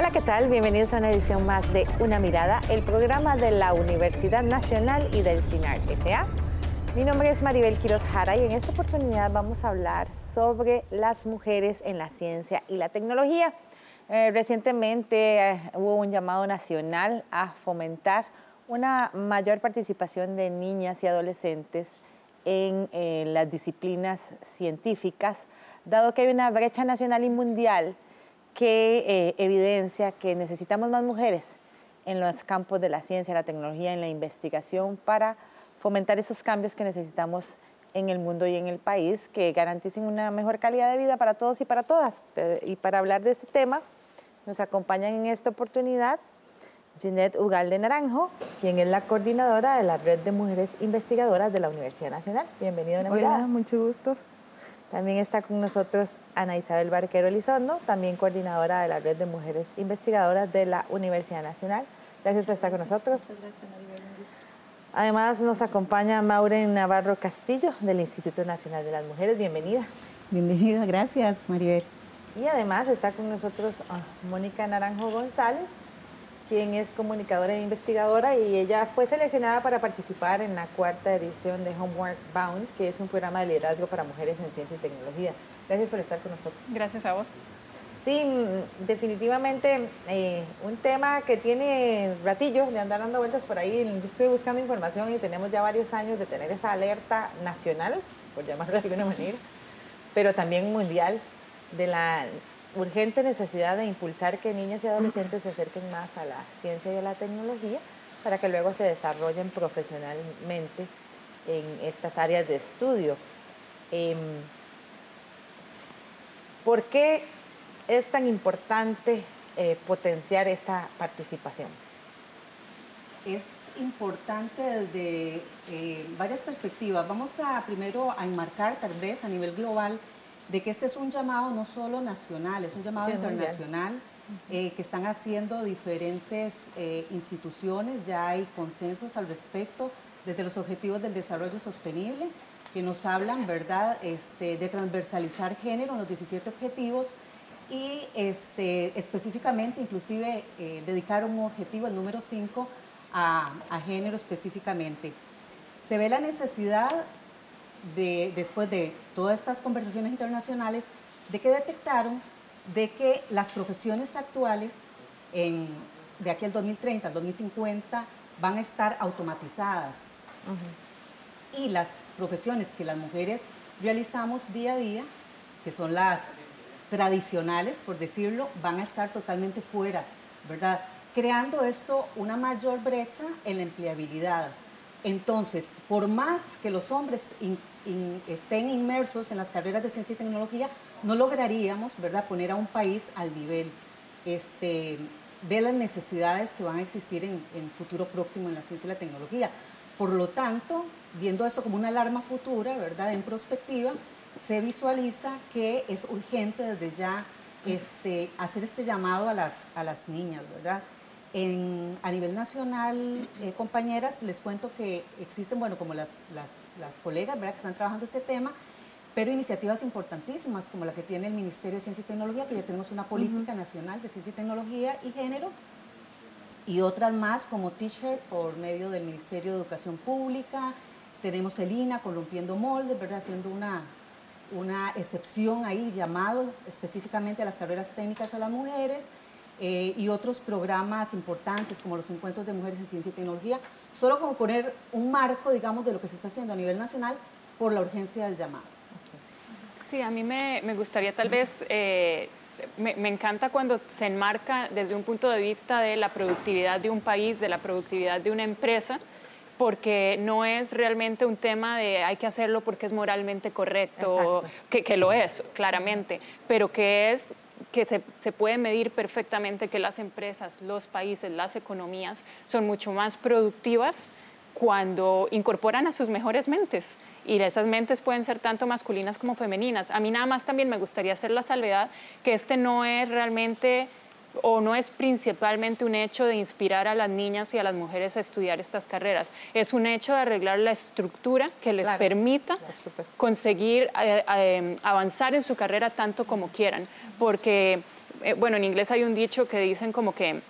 Hola, ¿qué tal? Bienvenidos a una edición más de Una Mirada, el programa de la Universidad Nacional y del CINAR S.A. Mi nombre es Maribel Quiroz Jara y en esta oportunidad vamos a hablar sobre las mujeres en la ciencia y la tecnología. Eh, recientemente eh, hubo un llamado nacional a fomentar una mayor participación de niñas y adolescentes en eh, las disciplinas científicas, dado que hay una brecha nacional y mundial que evidencia que necesitamos más mujeres en los campos de la ciencia, la tecnología, en la investigación para fomentar esos cambios que necesitamos en el mundo y en el país que garanticen una mejor calidad de vida para todos y para todas. Y para hablar de este tema, nos acompañan en esta oportunidad Ginette Ugalde Naranjo, quien es la coordinadora de la Red de Mujeres Investigadoras de la Universidad Nacional. Bienvenida, Hola, Hola, mucho gusto. También está con nosotros Ana Isabel Barquero Elizondo, también coordinadora de la Red de Mujeres Investigadoras de la Universidad Nacional. Gracias por estar con nosotros. Muchas gracias, Maribel. Además nos acompaña Maureen Navarro Castillo del Instituto Nacional de las Mujeres. Bienvenida. Bienvenida, gracias Maribel. Y además está con nosotros ah, Mónica Naranjo González, quien es comunicadora e investigadora y ella fue seleccionada para participar en la cuarta edición de Homework Bound, que es un programa de liderazgo para mujeres en ciencia y tecnología. Gracias por estar con nosotros. Gracias a vos. Sí, definitivamente eh, un tema que tiene ratillo de andar dando vueltas por ahí. Yo estuve buscando información y tenemos ya varios años de tener esa alerta nacional, por llamarlo de alguna manera, pero también mundial, de la urgente necesidad de impulsar que niñas y adolescentes se acerquen más a la ciencia y a la tecnología para que luego se desarrollen profesionalmente en estas áreas de estudio. Em, ¿Por qué es tan importante eh, potenciar esta participación? Es importante desde eh, varias perspectivas. Vamos a primero a enmarcar tal vez a nivel global de que este es un llamado no solo nacional, es un llamado internacional eh, que están haciendo diferentes instituciones, ya hay consensos al respecto desde los objetivos del desarrollo sostenible que nos hablan, ¿verdad?, este, de transversalizar género en los 17 objetivos y este, específicamente, inclusive, eh, dedicar un objetivo, el número 5, a, género específicamente. Se ve la necesidad, de, después de todas estas conversaciones internacionales, de que detectaron de que las profesiones actuales, en, de aquí al 2030, al 2050, van a estar automatizadas. Y las profesiones que las mujeres realizamos día a día, que son las tradicionales, por decirlo, van a estar totalmente fuera, ¿verdad? Creando esto una mayor brecha en la empleabilidad. Entonces, por más que los hombres estén inmersos en las carreras de ciencia y tecnología, no lograríamos, ¿verdad?, poner a un país al nivel este, de las necesidades que van a existir en, futuro próximo en la ciencia y la tecnología. Por lo tanto, viendo esto como una alarma futura, ¿verdad?, en perspectiva, se visualiza que es urgente desde ya este, hacer este llamado a las, a las niñas, ¿verdad? En, a nivel nacional, eh, compañeras, les cuento que existen, bueno, como las, las, las, colegas, ¿verdad?, que están trabajando este tema, pero iniciativas importantísimas como la que tiene el Ministerio de Ciencia y Tecnología, que ya tenemos una política nacional de ciencia y tecnología y género, y otras más como Teacher por medio del Ministerio de Educación Pública, tenemos el INA corrompiendo moldes, ¿verdad?, haciendo una, una excepción ahí llamado específicamente a las carreras técnicas a las mujeres eh, y otros programas importantes como los encuentros de mujeres en ciencia y tecnología, solo como poner un marco, digamos, de lo que se está haciendo a nivel nacional por la urgencia del llamado. Sí, a mí me, gustaría tal vez, eh, me, me encanta cuando se enmarca desde un punto de vista de la productividad de un país, de la productividad de una empresa, porque no es realmente un tema de hay que hacerlo porque es moralmente correcto, que, que, lo es, claramente, pero que es que se, se, puede medir perfectamente que las empresas, los países, las economías son mucho más productivas cuando incorporan a sus mejores mentes. Y esas mentes pueden ser tanto masculinas como femeninas. A mí nada más también me gustaría hacer la salvedad que este no es realmente o no es principalmente un hecho de inspirar a las niñas y a las mujeres a estudiar estas carreras, es un hecho de arreglar la estructura que les permita conseguir eh, eh, avanzar en su carrera tanto como quieran, porque eh, bueno, en inglés hay un dicho que dicen como que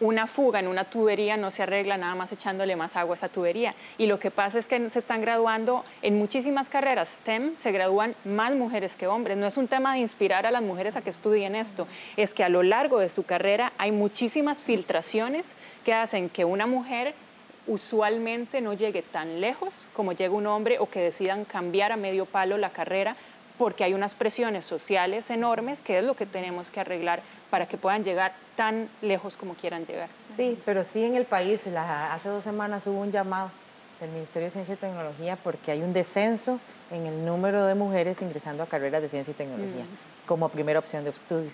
una fuga en una tubería no se arregla nada más echándole más agua a esa tubería. Y lo que pasa es que se están graduando en muchísimas carreras STEM, se gradúan más mujeres que hombres. No es un tema de inspirar a las mujeres a que estudien esto, es que a lo largo de su carrera hay muchísimas filtraciones que hacen que una mujer usualmente no llegue tan lejos como llega un hombre o que decidan cambiar a medio palo la carrera porque hay unas presiones sociales enormes que es lo que tenemos que arreglar para que puedan llegar tan lejos como quieran llegar. Sí, pero sí en el país, hace dos semanas hubo un llamado del Ministerio de Ciencia y Tecnología porque hay un descenso en el número de mujeres ingresando a carreras de ciencia y tecnología mm. como primera opción de estudio.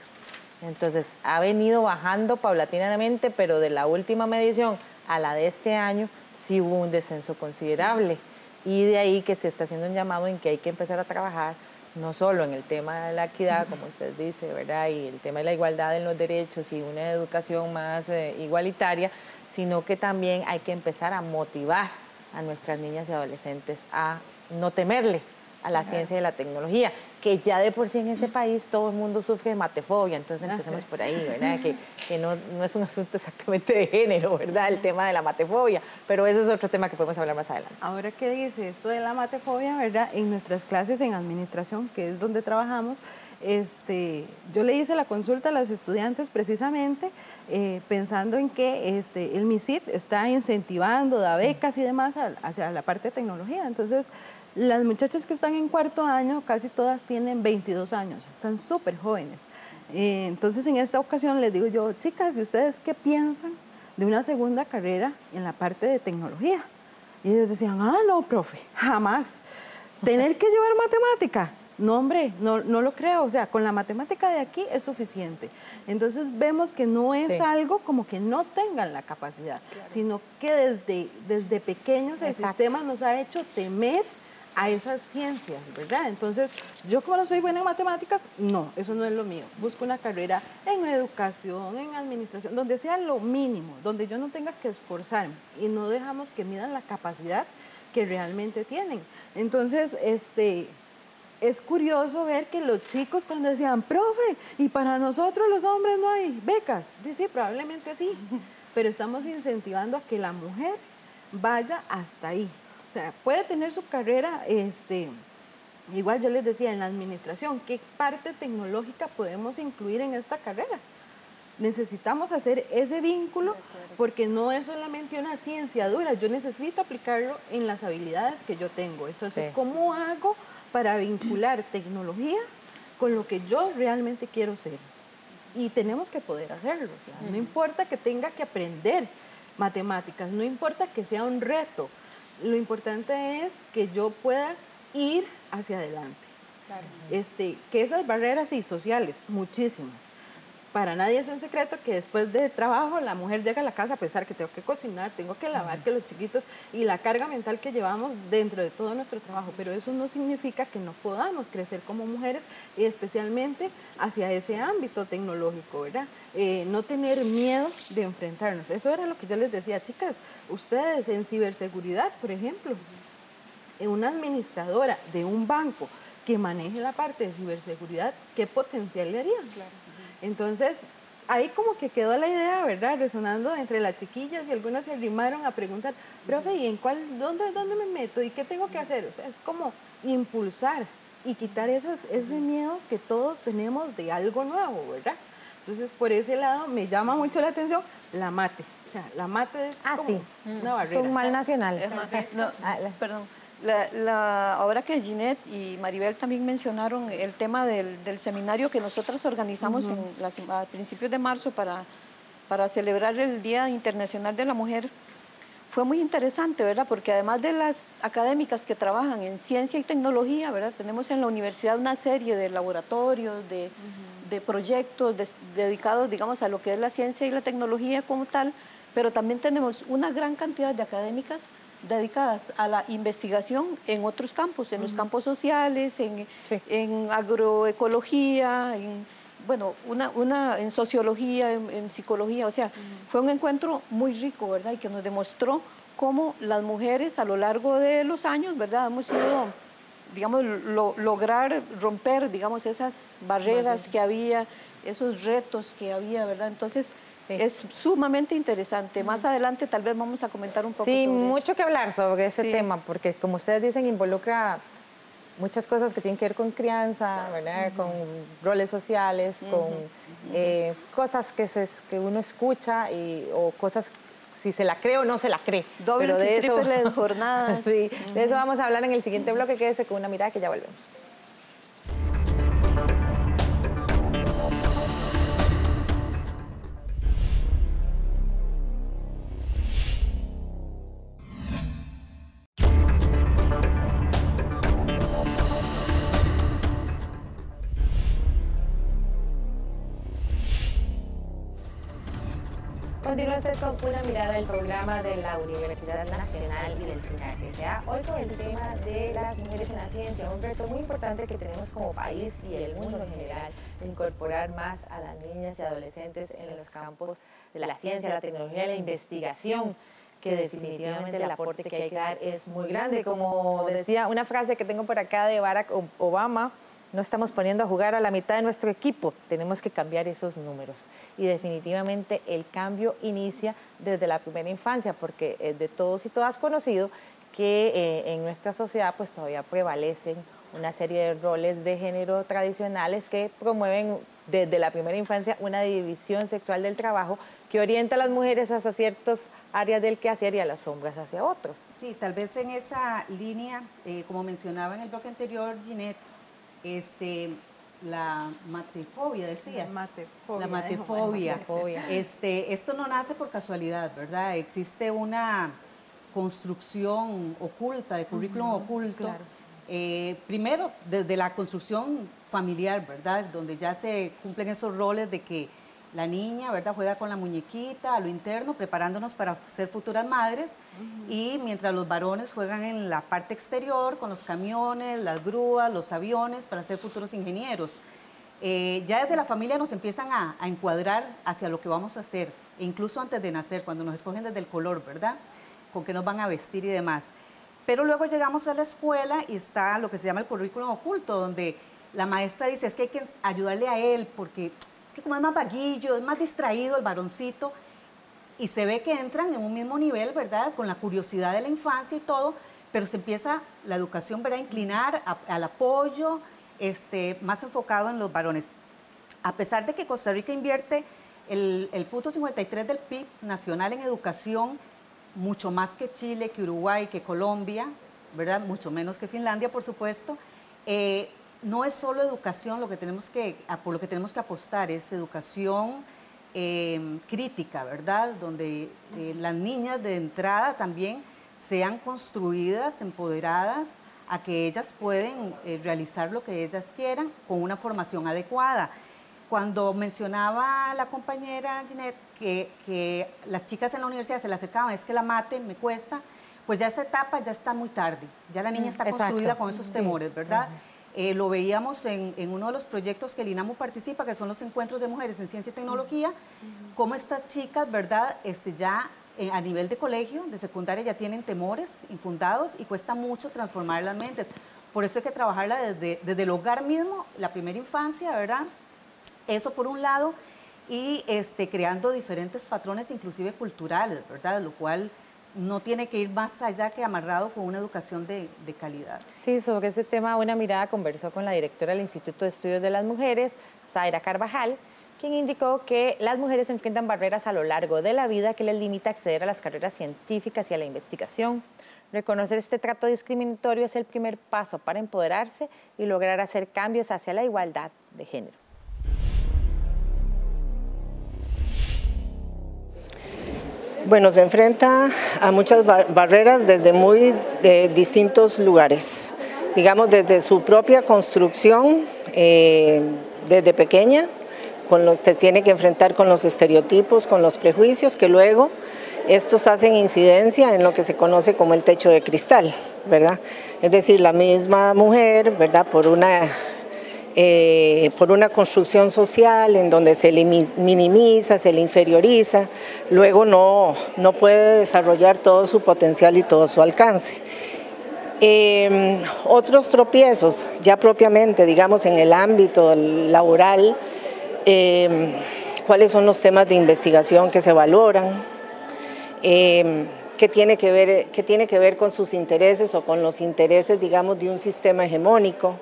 Entonces ha venido bajando paulatinamente, pero de la última medición a la de este año sí hubo un descenso considerable. Y de ahí que se está haciendo un llamado en que hay que empezar a trabajar no solo en el tema de la equidad, como usted dice, ¿verdad? Y el tema de la igualdad en los derechos y una educación más eh, igualitaria, sino que también hay que empezar a motivar a nuestras niñas y adolescentes a no temerle a la ciencia y la tecnología, que ya de por sí en ese país todo el mundo sufre de matefobia, entonces empecemos por ahí, ¿verdad? Que, que no, no, es un asunto exactamente de género, ¿verdad? El tema de la matefobia, pero eso es otro tema que podemos hablar más adelante. Ahora ¿qué dice esto de la matefobia, ¿verdad? En nuestras clases en administración, que es donde trabajamos, este, yo le hice la consulta a las estudiantes precisamente eh, pensando en que este, el MISIT está incentivando, da becas y demás hacia la parte de tecnología. Entonces, las muchachas que están en cuarto año, casi todas tienen 22 años, están súper jóvenes. Eh, entonces, en esta ocasión les digo yo, chicas, ¿y ustedes qué piensan de una segunda carrera en la parte de tecnología? Y ellos decían, ah, no, profe, jamás. Tener que llevar matemática. No, hombre, no, no lo creo. O sea, con la matemática de aquí es suficiente. Entonces vemos que no es algo como que no tengan la capacidad, sino que desde, desde pequeños el sistema nos ha hecho temer a esas ciencias, ¿verdad? Entonces, yo como no soy buena en matemáticas, no, eso no es lo mío. Busco una carrera en educación, en administración, donde sea lo mínimo, donde yo no tenga que esforzarme y no dejamos que midan la capacidad que realmente tienen. Entonces, este, es curioso ver que los chicos cuando decían, profe, y para nosotros los hombres no hay becas, sí, probablemente sí, pero estamos incentivando a que la mujer vaya hasta ahí. O sea, puede tener su carrera, este, igual yo les decía, en la administración, ¿qué parte tecnológica podemos incluir en esta carrera? Necesitamos hacer ese vínculo porque no es solamente una ciencia dura, yo necesito aplicarlo en las habilidades que yo tengo. Entonces, ¿cómo hago para vincular tecnología con lo que yo realmente quiero ser? Y tenemos que poder hacerlo. No importa que tenga que aprender matemáticas, no importa que sea un reto, lo importante es que yo pueda ir hacia adelante. Este, que esas barreras y sociales, muchísimas. Para nadie es un secreto que después de trabajo la mujer llega a la casa a pensar que tengo que cocinar, tengo que lavar, que los chiquitos y la carga mental que llevamos dentro de todo nuestro trabajo. Pero eso no significa que no podamos crecer como mujeres y especialmente hacia ese ámbito tecnológico, ¿verdad? Eh, no tener miedo de enfrentarnos. Eso era lo que yo les decía, chicas, ustedes en ciberseguridad, por ejemplo, en una administradora de un banco que maneje la parte de ciberseguridad, ¿qué potencial le haría? Entonces, ahí como que quedó la idea, ¿verdad? Resonando entre las chiquillas y algunas se arrimaron a preguntar, profe, ¿y en cuál, dónde, dónde me meto? ¿Y qué tengo que hacer? O sea, es como impulsar y quitar esos, ese miedo que todos tenemos de algo nuevo, ¿verdad? Entonces, por ese lado me llama mucho la atención la mate. O sea, la mate es ah, como sí. una barrera. Es un mal nacional. Ah, perdón. La, ahora que Ginette y Maribel también mencionaron el tema del, seminario que nosotras organizamos en a principios de marzo para, para celebrar el Día Internacional de la Mujer, fue muy interesante, ¿verdad? Porque además de las académicas que trabajan en ciencia y tecnología, ¿verdad? Tenemos en la universidad una serie de laboratorios, de, proyectos dedicados, digamos, a lo que es la ciencia y la tecnología como tal, pero también tenemos una gran cantidad de académicas dedicadas a la investigación en otros campos, en los campos sociales, en, en agroecología, en, bueno, una, una en sociología, en, psicología, o sea, fue un encuentro muy rico, ¿verdad? Y que nos demostró cómo las mujeres a lo largo de los años, ¿verdad? Hemos ido, digamos, lograr romper, digamos, esas barreras que había esos retos que había, ¿verdad? Entonces, es sumamente interesante. Más adelante tal vez vamos a comentar un poco Sí, mucho que hablar sobre ese tema, porque como ustedes dicen, involucra muchas cosas que tienen que ver con crianza, ¿verdad? con roles sociales, con eh, cosas que, se, que uno escucha y, o cosas si se la cree o no se la cree. Dobles de y eso, jornadas. sí, de eso vamos a hablar en el siguiente bloque. Quédese con una mirada que ya volvemos. Continúa usted con una mirada del programa de la Universidad Nacional y del SINAR Hoy con el tema de las mujeres en la ciencia, un reto muy importante que tenemos como país y el mundo en general, de incorporar más a las niñas y adolescentes en los campos de la ciencia, la tecnología y la investigación que definitivamente el aporte que hay que dar es muy grande. Como decía una frase que tengo por acá de Barack Obama, no estamos poniendo a jugar a la mitad de nuestro equipo, tenemos que cambiar esos números. Y definitivamente el cambio inicia desde la primera infancia, porque es de todos y todas conocido que eh, en nuestra sociedad pues todavía prevalecen una serie de roles de género tradicionales que promueven desde la primera infancia una división sexual del trabajo que orienta a las mujeres hacia ciertas áreas del quehacer y a las hombres hacia otros. Sí, tal vez en esa línea, eh, como mencionaba en el bloque anterior, Ginette, este, la matefobia, decía. La matefobia. Este, esto no nace por casualidad, ¿verdad? Existe una construcción oculta, de currículum oculto. Eh, primero, desde la construcción familiar, ¿verdad? Donde ya se cumplen esos roles de que la niña, ¿verdad? Juega con la muñequita a lo interno, preparándonos para ser futuras madres. Y mientras los varones juegan en la parte exterior, con los camiones, las grúas, los aviones, para ser futuros ingenieros. Eh, ya desde la familia nos empiezan a, encuadrar hacia lo que vamos a hacer, e incluso antes de nacer, cuando nos escogen desde el color, ¿verdad? Con qué nos van a vestir y demás. Pero luego llegamos a la escuela y está lo que se llama el currículum oculto, donde la maestra dice, es que hay que ayudarle a él porque que como es más vaguillo, es más distraído el varoncito, y se ve que entran en un mismo nivel, ¿verdad? Con la curiosidad de la infancia y todo, pero se empieza la educación, ¿verdad? A inclinar al apoyo, este, más enfocado en los varones. A pesar de que Costa Rica invierte el, el punto 53 del PIB nacional en educación, mucho más que Chile, que Uruguay, que Colombia, ¿verdad? Mucho menos que Finlandia, por supuesto. Eh, no es solo educación lo que tenemos que, por lo que tenemos que apostar, es educación eh, crítica, ¿verdad? Donde eh, las niñas de entrada también sean construidas, empoderadas, a que ellas pueden eh, realizar lo que ellas quieran con una formación adecuada. Cuando mencionaba la compañera Ginette que, que, las chicas en la universidad se le acercaban, es que la mate me cuesta, pues ya esa etapa ya está muy tarde, ya la niña mm, está construida con esos temores, ¿verdad? Eh, lo veíamos en, uno de los proyectos que el INAMU participa, que son los encuentros de mujeres en ciencia y tecnología, cómo estas chicas, ¿verdad? Este, ya eh, a nivel de colegio, de secundaria, ya tienen temores infundados y cuesta mucho transformar las mentes. Por eso hay que trabajarla desde, desde el hogar mismo, la primera infancia, ¿verdad? Eso por un lado, y este, creando diferentes patrones, inclusive culturales, ¿verdad? Lo cual no tiene que ir más allá que amarrado con una educación de, calidad. Sí, sobre ese tema Una Mirada conversó con la directora del Instituto de Estudios de las Mujeres, Zaira Carvajal, quien indicó que las mujeres enfrentan barreras a lo largo de la vida que les limita acceder a las carreras científicas y a la investigación. Reconocer este trato discriminatorio es el primer paso para empoderarse y lograr hacer cambios hacia la igualdad de género. Bueno, se enfrenta a muchas barreras desde muy distintos lugares. Digamos, desde su propia construcción, eh, desde pequeña, con los que tiene que enfrentar con los estereotipos, con los prejuicios, que luego estos hacen incidencia en lo que se conoce como el techo de cristal, ¿verdad? Es decir, la misma mujer, ¿verdad? Por una eh, por una construcción social en donde se le minimiza, se le inferioriza, luego no, no puede desarrollar todo su potencial y todo su alcance. Em, otros tropiezos, ya propiamente, digamos, en el ámbito laboral, em, cuáles son los temas de investigación que se valoran, em, qué, tiene que ver, qué tiene que ver con sus intereses o con los intereses, digamos, de un sistema hegemónico.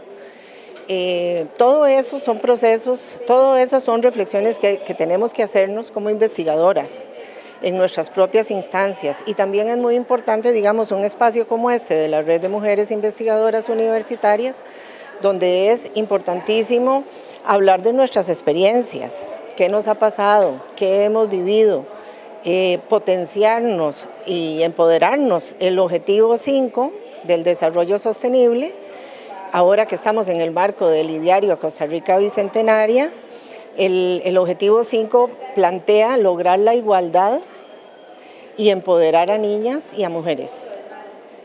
Eh, todo eso son procesos, todas esas son reflexiones que, tenemos que hacernos como investigadoras en nuestras propias instancias. Y también es muy importante, digamos, un espacio como este de la Red de Mujeres Investigadoras Universitarias, donde es importantísimo hablar de nuestras experiencias, qué nos ha pasado, qué hemos vivido, eh, potenciarnos y empoderarnos. El objetivo 5 del desarrollo sostenible, ahora que estamos en el marco del ideario Costa Rica Bicentenaria, el, objetivo 5 plantea lograr la igualdad y empoderar a niñas y a mujeres.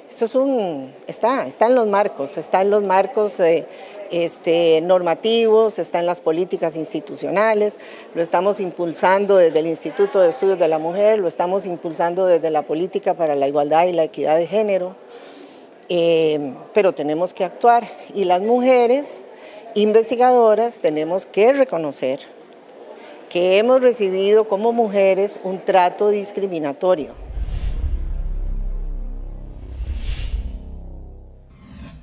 Esto es un, está, está en los marcos, está en los marcos eh, este, normativos, está en las políticas institucionales, lo estamos impulsando desde el Instituto de Estudios de la Mujer, lo estamos impulsando desde la política para la igualdad y la equidad de género, eh, pero tenemos que actuar y las mujeres investigadoras tenemos que reconocer que hemos recibido como mujeres un trato discriminatorio.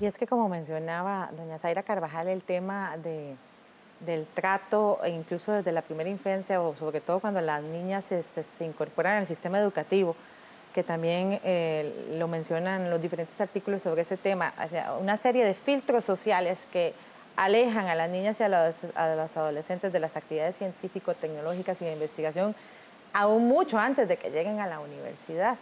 Y es que como mencionaba doña Zaira Carvajal, el tema del trato, e incluso desde la primera infancia, o sobre todo cuando las niñas este, se incorporan al sistema educativo, que también eh, lo mencionan los diferentes artículos sobre ese tema, una serie de filtros sociales que alejan a las niñas y a los, adolescentes de las actividades científico-tecnológicas y de investigación aún mucho antes de que lleguen a la universidad.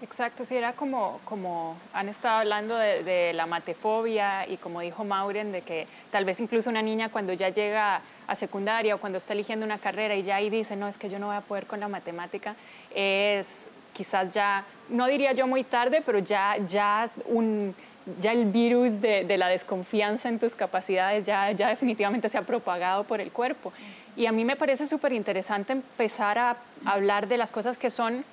Exacto, sí, era como, como han estado hablando de, la matefobia y como dijo Mauren, de que tal vez incluso una niña cuando ya llega a secundaria o cuando está eligiendo una carrera y ya ahí dice, no, es que yo no voy a poder con la matemática, es quizás ya, no diría yo muy tarde, pero ya, ya un ya el virus de, la desconfianza en tus capacidades ya, ya definitivamente se ha propagado por el cuerpo. Y a mí me parece súper interesante empezar a hablar de las cosas que son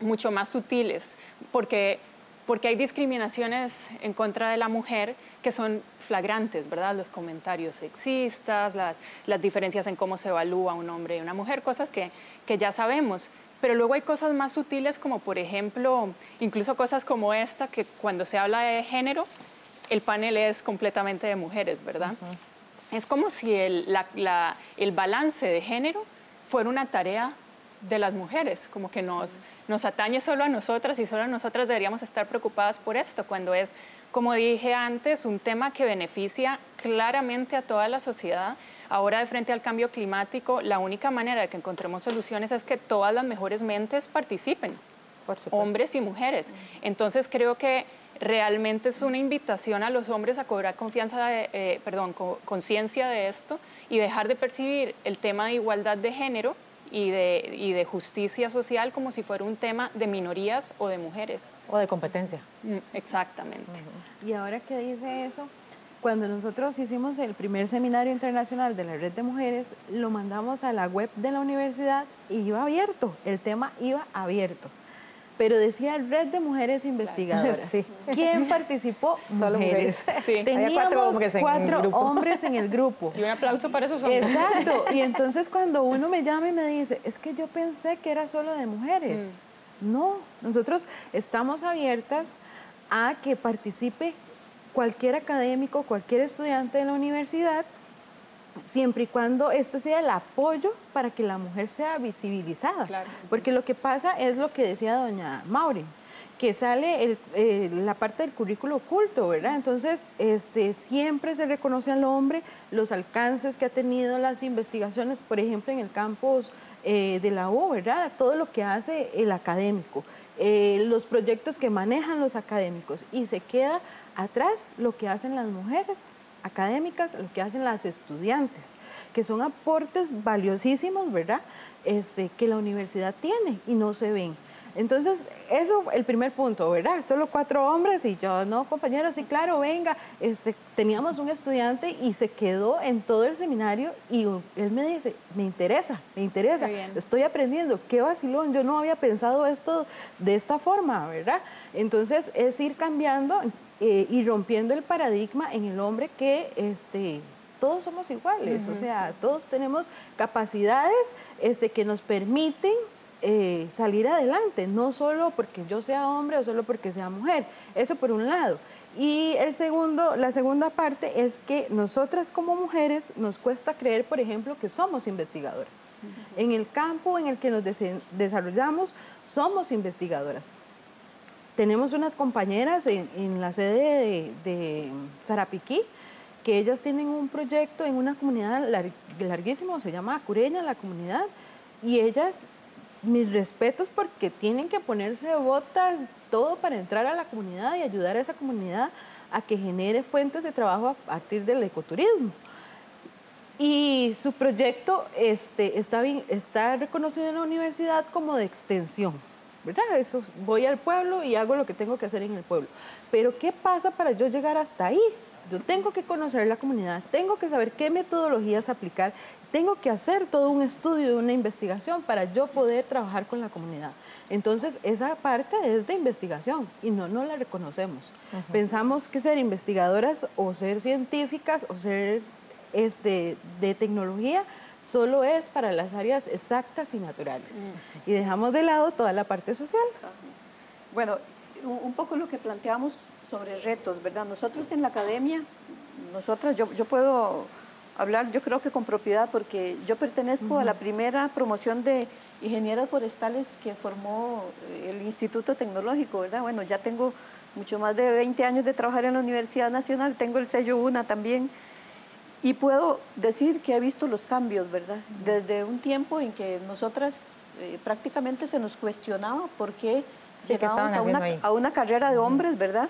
mucho más sutiles, porque, porque hay discriminaciones en contra de la mujer que son flagrantes, ¿verdad? Los comentarios sexistas, las, las diferencias en cómo se evalúa un hombre y una mujer, cosas que, que ya sabemos. Pero luego hay cosas más sutiles como por ejemplo, incluso cosas como esta, que cuando se habla de género, el panel es completamente de mujeres, ¿verdad? Es como si el, el, balance de género fuera una tarea de las mujeres, como que nos, nos atañe solo a nosotras y solo a nosotras deberíamos estar preocupadas por esto, cuando es, como dije antes, un tema que beneficia claramente a toda la sociedad Ahora, de frente al cambio climático, la única manera de que encontremos soluciones es que todas las mejores mentes participen, hombres y mujeres. Entonces, creo que realmente es una invitación a los hombres a cobrar confianza, eh, perdón, conciencia de esto y dejar de percibir el tema de igualdad de género y de, y de, justicia social como si fuera un tema de minorías o de mujeres. O de competencia. Mm, exactamente. Y ahora que dice eso, cuando nosotros hicimos el primer seminario internacional de la red de mujeres, lo mandamos a la web de la universidad y iba abierto, el tema iba abierto. Pero decía Red de Mujeres Investigadoras. ¿Quién participó? Solo mujeres. Teníamos cuatro, hombres, en el grupo. Y un aplauso para esos hombres. Exacto. Y entonces cuando uno me llama y me dice, es que yo pensé que era solo de mujeres. Mm. No, nosotros estamos abiertas a que participe cualquier académico, cualquier estudiante de la universidad, siempre y cuando este sea el apoyo para que la mujer sea visibilizada. Porque lo que pasa es lo que decía doña Mauri, que sale la parte del currículo oculto, ¿verdad? Entonces, este, siempre se reconoce al hombre los alcances que ha tenido las investigaciones, por ejemplo, en el campus eh, de la U, ¿verdad? Todo lo que hace el académico, eh, los proyectos que manejan los académicos, y se queda atrás lo que hacen las mujeres académicas, lo que hacen las estudiantes, que son aportes valiosísimos, ¿verdad? Este, que la universidad tiene y no se ven. Entonces, eso el primer punto, ¿verdad? Solo cuatro hombres y yo, no, compañeros, sí, claro, venga. Este, teníamos un estudiante y se quedó en todo el seminario y él me dice, me interesa, me interesa, estoy aprendiendo, qué vacilón, yo no había pensado esto de esta forma, ¿verdad? Entonces, es ir cambiando eh, y rompiendo el paradigma en el hombre que este, todos somos iguales, o sea, todos tenemos capacidades este, que nos permiten eh, salir adelante, no solo porque yo sea hombre o solo porque sea mujer, eso por un lado. Y el segundo, la segunda parte es que nosotras como mujeres nos cuesta creer, por ejemplo, que somos investigadoras. En el campo en el que nos desarrollamos, somos investigadoras. Tenemos unas compañeras en, la sede de, de, Sarapiquí, que ellas tienen un proyecto en una comunidad larguísimo, se llama Acureña, la comunidad, y ellas mis respetos porque tienen que ponerse botas, todo para entrar a la comunidad y ayudar a esa comunidad a que genere fuentes de trabajo a partir del ecoturismo. Y su proyecto este, está, bien, está reconocido en la universidad como de extensión, ¿verdad? Eso, voy al pueblo y hago lo que tengo que hacer en el pueblo. Pero ¿qué pasa para yo llegar hasta ahí? Yo tengo que conocer la comunidad, tengo que saber qué metodologías aplicar, tengo que hacer todo un estudio, una investigación para yo poder trabajar con la comunidad. Entonces, esa parte es de investigación y no, no la reconocemos. Pensamos que ser investigadoras o ser científicas o ser este, de tecnología solo es para las áreas exactas y naturales. Y dejamos de lado toda la parte social. Bueno, un poco lo que planteamos sobre retos, ¿verdad? Nosotros en la academia, nosotras, yo, yo puedo hablar yo creo que con propiedad porque yo pertenezco a la primera promoción de ingenieras forestales que formó eh, el Instituto Tecnológico, ¿verdad? Bueno, ya tengo mucho más de 20 años de trabajar en la Universidad Nacional, tengo el sello UNA también y puedo decir que he visto los cambios, ¿verdad? Desde un tiempo en que nosotras eh, prácticamente se nos cuestionaba por qué llegábamos a una, a una, carrera de hombres, ¿verdad?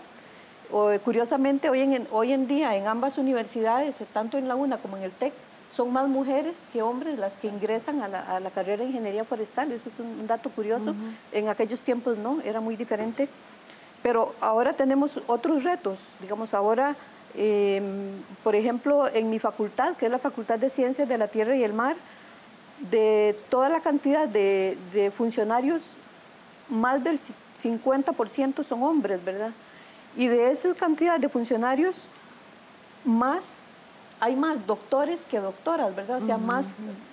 O, curiosamente, hoy en, hoy en día en ambas universidades, tanto en la UNA como en el TEC, son más mujeres que hombres las que ingresan a la, carrera de ingeniería forestal. Eso es un dato curioso. En aquellos tiempos no, era muy diferente. Pero ahora tenemos otros retos. Digamos, ahora, em, por ejemplo, en mi facultad, que es la Facultad de Ciencias de la Tierra y el Mar, de toda la cantidad de, de funcionarios, más del 50% son hombres, ¿verdad? Y de esa cantidad de funcionarios, más hay más doctores que doctoras, ¿verdad? O sea, más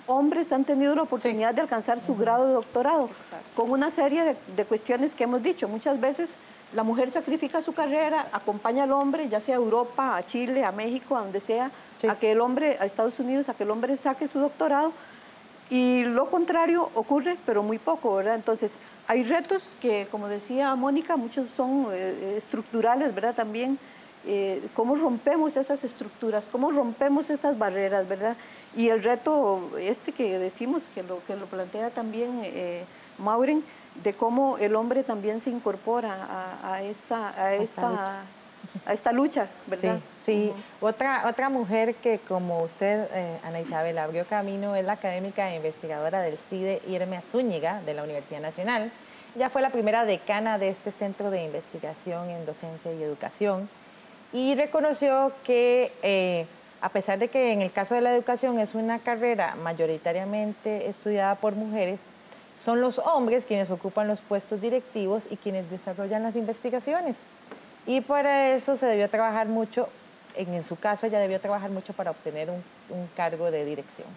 hombres han tenido la oportunidad de alcanzar su grado de doctorado, con una serie de, cuestiones que hemos dicho. Muchas veces la mujer sacrifica su carrera, acompaña al hombre, ya sea a Europa, a Chile, a México, a donde sea, a que el hombre, a Estados Unidos, a que el hombre saque su doctorado. Y lo contrario ocurre, pero muy poco, ¿verdad? Entonces, hay retos que, como decía Mónica, muchos son eh, estructurales, ¿verdad? También, eh, cómo rompemos esas estructuras, cómo rompemos esas barreras, ¿verdad? Y el reto este que decimos, que lo, que lo plantea también eh, Maureen, de cómo el hombre también se incorpora a, esta, a esta, a esta lucha, ¿verdad? Sí, otra, otra mujer que como usted, Ana Isabel, abrió camino es la académica e investigadora del CIDE, Irme Zúñiga, de la Universidad Nacional. Ella fue la primera decana de este centro de investigación en docencia y educación y reconoció que eh, a pesar de que en el caso de la educación es una carrera mayoritariamente estudiada por mujeres, son los hombres quienes ocupan los puestos directivos y quienes desarrollan las investigaciones. Y para eso se debió trabajar mucho, en, su caso ella debió trabajar mucho para obtener un cargo de dirección.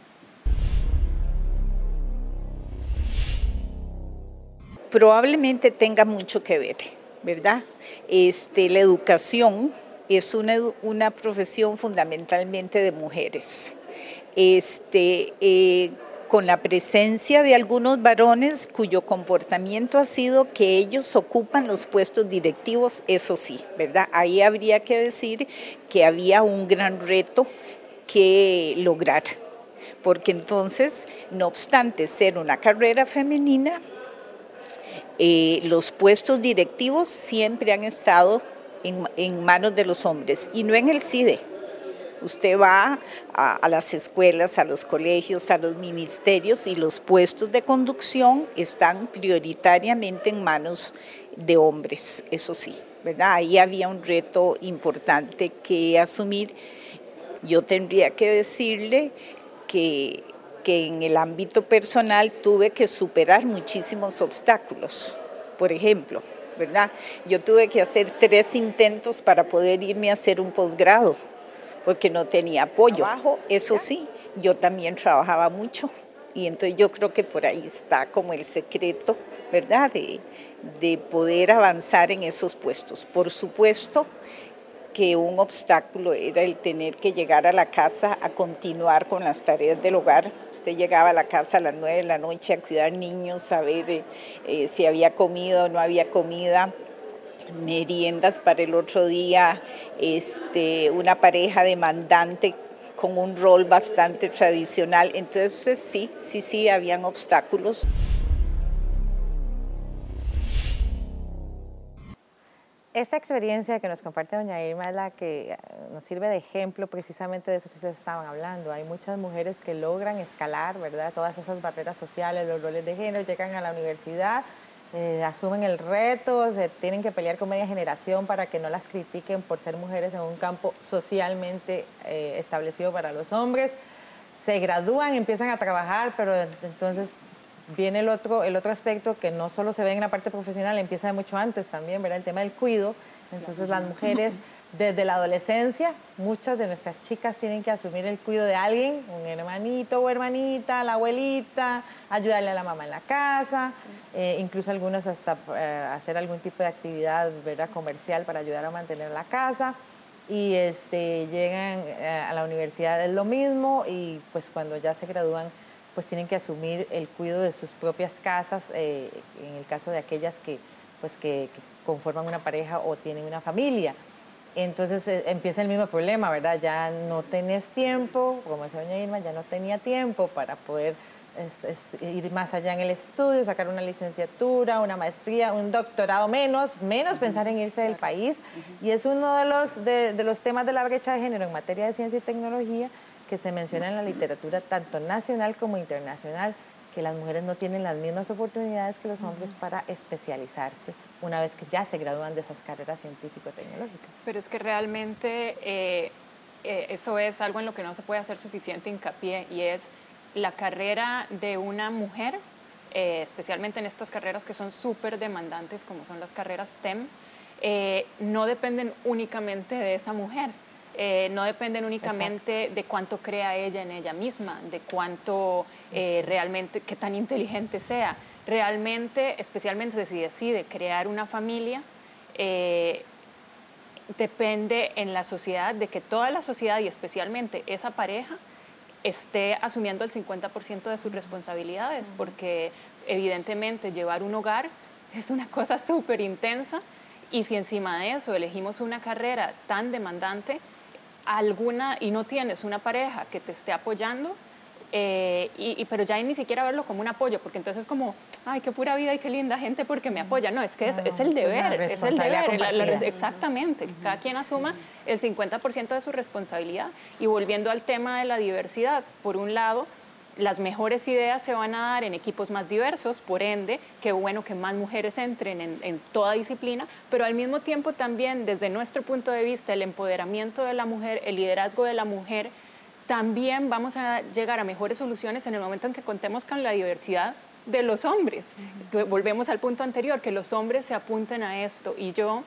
probablemente tenga mucho que ver, ¿verdad? Este, la educación es una, una profesión fundamentalmente de mujeres. Este, eh, con la presencia de algunos varones cuyo comportamiento ha sido que ellos ocupan los puestos directivos, eso sí, ¿verdad? Ahí habría que decir que había un gran reto que lograr, porque entonces, no obstante ser una carrera femenina, eh, los puestos directivos siempre han estado en, manos de los hombres y no en el CIDE. Usted va a, las escuelas, a los colegios, a los ministerios y los puestos de conducción están prioritariamente en manos de hombres, eso sí, ¿verdad? Ahí había un reto importante que asumir. Yo tendría que decirle que que en el ámbito personal tuve que superar muchísimos obstáculos. Por ejemplo, ¿verdad? Yo tuve que hacer tres intentos para poder irme a hacer un posgrado, porque no tenía apoyo. Eso sí, yo también trabajaba mucho y entonces yo creo que por ahí está como el secreto, ¿verdad? De, de poder avanzar en esos puestos. Por supuesto que un obstáculo era el tener que llegar a la casa a continuar con las tareas del hogar. Usted llegaba a la casa a las nueve de la noche a cuidar niños, a ver eh, eh, si había comida o no había comida meriendas para el otro día, este, una pareja demandante con un rol bastante tradicional. Entonces sí, sí, sí, habían obstáculos. Esta experiencia que nos comparte doña Irma es la que eh, nos sirve de ejemplo precisamente de eso que ustedes estaban hablando. Hay muchas mujeres que logran escalar, ¿verdad? Todas esas barreras sociales, los roles de género, llegan a la universidad, eh, asumen el reto, se tienen que pelear con media generación para que no las critiquen por ser mujeres en un campo socialmente eh, establecido para los hombres. Se gradúan, empiezan a trabajar, pero entonces viene el otro, el otro aspecto que no solo se ve en la parte profesional, empieza de mucho antes también, ¿verdad? El tema del cuido. Entonces las mujeres desde la adolescencia, muchas de nuestras chicas tienen que asumir el cuidado de alguien, un hermanito o hermanita, la abuelita, ayudarle a la mamá en la casa, eh, incluso algunas hasta eh, hacer algún tipo de actividad ¿verdad? comercial para ayudar a mantener la casa. Y este, llegan eh, a la universidad es lo mismo y pues cuando ya se gradúan pues tienen que asumir el cuidado de sus propias casas, en el caso de aquellas que, pues, que conforman una pareja o tienen una familia. Entonces eh, empieza el mismo problema, ¿verdad? Ya no tenés tiempo, como decía doña Irma, ya no tenía tiempo para poder ir más allá en el estudio, sacar una licenciatura, una maestría, un doctorado menos, menos pensar en irse del país. Y es uno de los, de, de los temas de la brecha de género en materia de ciencia y tecnología que se menciona en la literatura tanto nacional como internacional que las mujeres no tienen las mismas oportunidades que los hombres para especializarse una vez que ya se gradúan de esas carreras científico-tecnológicas. Pero es que realmente eh, eh, eso es algo en lo que no se puede hacer suficiente hincapié y es la carrera de una mujer, eh, especialmente en estas carreras que son súper demandantes como son las carreras STEM, no dependen únicamente de esa mujer eh, no dependen únicamente de cuánto crea ella en ella misma, de cuánto eh, realmente, qué tan inteligente sea. Realmente, especialmente si decide crear una familia, eh, depende en la sociedad de que toda la sociedad y especialmente esa pareja esté asumiendo el 50% de sus responsabilidades, porque evidentemente llevar un hogar es una cosa súper intensa y si encima de eso elegimos una carrera tan demandante, alguna y no tienes una pareja que te esté apoyando, eh, y, pero ya ni siquiera verlo como un apoyo, porque entonces es como, ay, qué pura vida y qué linda gente porque me apoya. No, es que es, es el deber, es el deber. exactamente, cada quien asuma el 50% de su responsabilidad. Y volviendo al tema de la diversidad, por un lado, las mejores ideas se van a dar en equipos más diversos, por ende, qué bueno que más mujeres entren en, toda disciplina, pero al mismo tiempo también desde nuestro punto de vista el empoderamiento de la mujer, el liderazgo de la mujer, también vamos a llegar a mejores soluciones en el momento en que contemos con la diversidad de los hombres. Volvemos al punto anterior, que los hombres se apunten a esto y yo,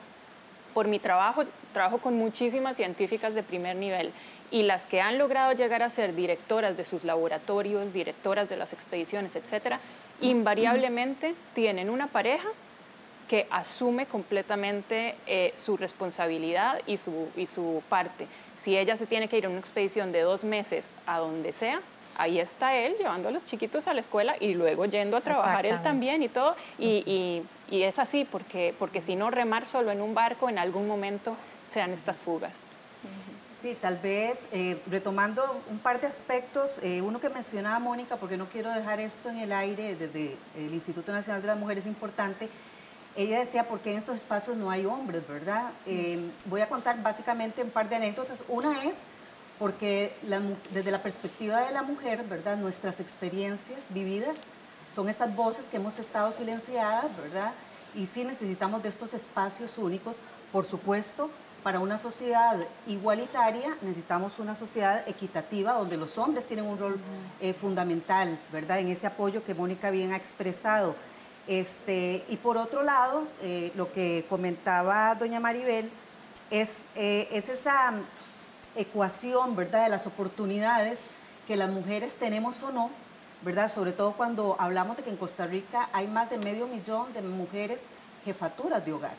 por mi trabajo, trabajo con muchísimas científicas de primer nivel y las que han logrado llegar a ser directoras de sus laboratorios, directoras de las expediciones, etcétera, invariablemente tienen una pareja que asume completamente eh, su responsabilidad y su, y su parte. Si ella se tiene que ir a una expedición de dos meses a donde sea, ahí está él llevando a los chiquitos a la escuela y luego yendo a trabajar él también y todo. Y, y, es así, porque, porque si no, remar solo en un barco en algún momento se dan estas fugas. Sí, tal vez eh, retomando un par de aspectos, eh, uno que mencionaba Mónica, porque no quiero dejar esto en el aire desde el Instituto Nacional de las Mujeres importante, ella decía, ¿por qué en estos espacios no hay hombres, verdad? Eh, voy a contar básicamente un par de anécdotas. Una es porque desde la perspectiva de la mujer, ¿verdad? Nuestras experiencias vividas son esas voces que hemos estado silenciadas, ¿verdad? Y sí necesitamos de estos espacios únicos, por supuesto, para una sociedad igualitaria necesitamos una sociedad equitativa donde los hombres tienen un rol eh, fundamental, ¿verdad? En ese apoyo que Mónica bien ha expresado. Este, y por otro lado, eh, lo que comentaba doña Maribel es, eh, es esa, ecuación, ¿verdad?, de las oportunidades que las mujeres tenemos o no, ¿verdad? Sobre todo cuando hablamos de que en Costa Rica hay más de medio millón de mujeres jefaturas de hogar,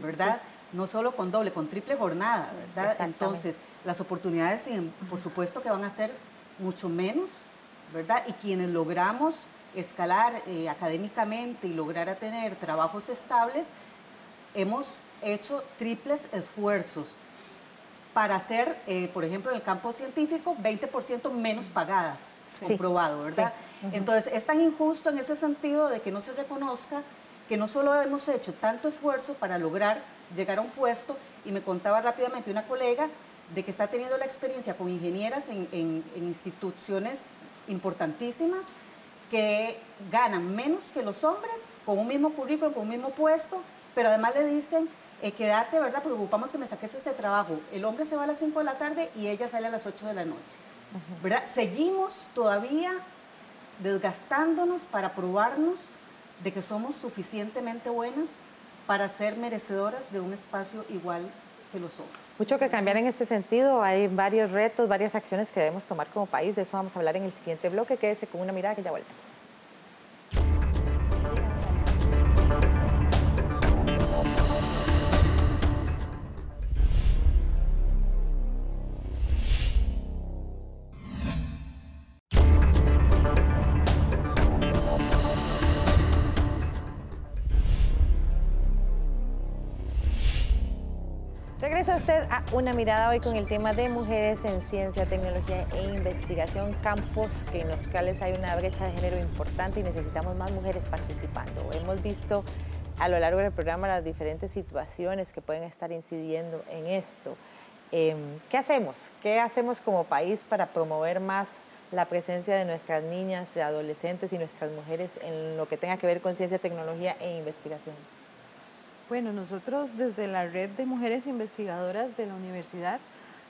¿verdad? No solo con doble, con triple jornada, ¿verdad? Entonces, las oportunidades, por supuesto, que van a ser mucho menos, ¿verdad? Y quienes logramos escalar eh, académicamente y lograr a tener trabajos estables, hemos hecho triples esfuerzos para hacer, eh, por ejemplo, en el campo científico, 20% menos pagadas, comprobado, ¿verdad? Entonces, es tan injusto en ese sentido de que no se reconozca que no solo hemos hecho tanto esfuerzo para lograr llegar a un puesto, y me contaba rápidamente una colega de que está teniendo la experiencia con ingenieras en, en instituciones importantísimas que ganan menos que los hombres con un mismo currículum, con un mismo puesto, pero además le dicen eh, quédate, ¿verdad? Preocupamos que me saques este trabajo. El hombre se va a las 5 de la tarde y ella sale a las 8 de la noche, ¿verdad? Seguimos todavía desgastándonos para probarnos de que somos suficientemente buenas para ser merecedoras de un espacio igual que los hombres. Mucho que cambiar en este sentido, hay varios retos, varias acciones que debemos tomar como país, de eso vamos a hablar en el siguiente bloque, quédese con una mirada que ya volvemos. A una mirada hoy con el tema de mujeres en ciencia, tecnología e investigación, campos que en los cuales hay una brecha de género importante y necesitamos más mujeres participando. Hemos visto a lo largo del programa las diferentes situaciones que pueden estar incidiendo en esto. Em, ¿Qué hacemos? ¿Qué hacemos como país para promover más la presencia de nuestras niñas, adolescentes y nuestras mujeres en lo que tenga que ver con ciencia, tecnología e investigación? Bueno, nosotros desde la red de mujeres investigadoras de la universidad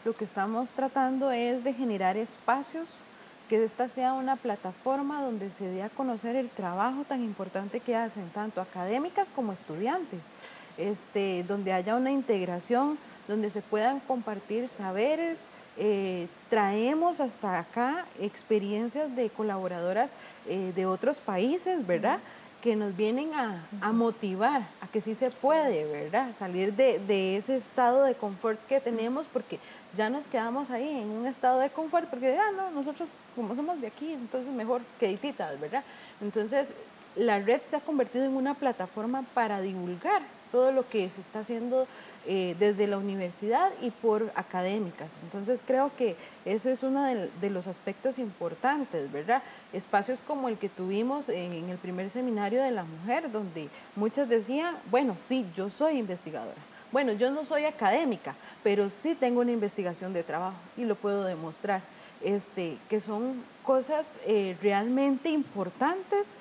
lo que estamos tratando es de generar espacios, que esta sea una plataforma donde se dé a conocer el trabajo tan importante que hacen tanto académicas como estudiantes, este, donde haya una integración, donde se puedan compartir saberes. Eh, traemos hasta acá experiencias de colaboradoras eh, de otros países, ¿verdad? Que nos vienen a, motivar a que sí se puede, ¿verdad? Salir de, ese estado de confort que tenemos porque ya nos quedamos ahí en un estado de confort porque, ah, no, nosotros como somos de aquí, entonces mejor quedititas, ¿verdad? Entonces, la red se ha convertido en una plataforma para divulgar todo lo que se está haciendo eh, desde la universidad y por académicas. Entonces creo que eso es uno de, los aspectos importantes, ¿verdad? Espacios como el que tuvimos en, el primer seminario de la mujer, donde muchas decían, bueno, sí, yo soy investigadora. Bueno, yo no soy académica, pero sí tengo una investigación de trabajo y lo puedo demostrar. Este, que son cosas eh, realmente importantes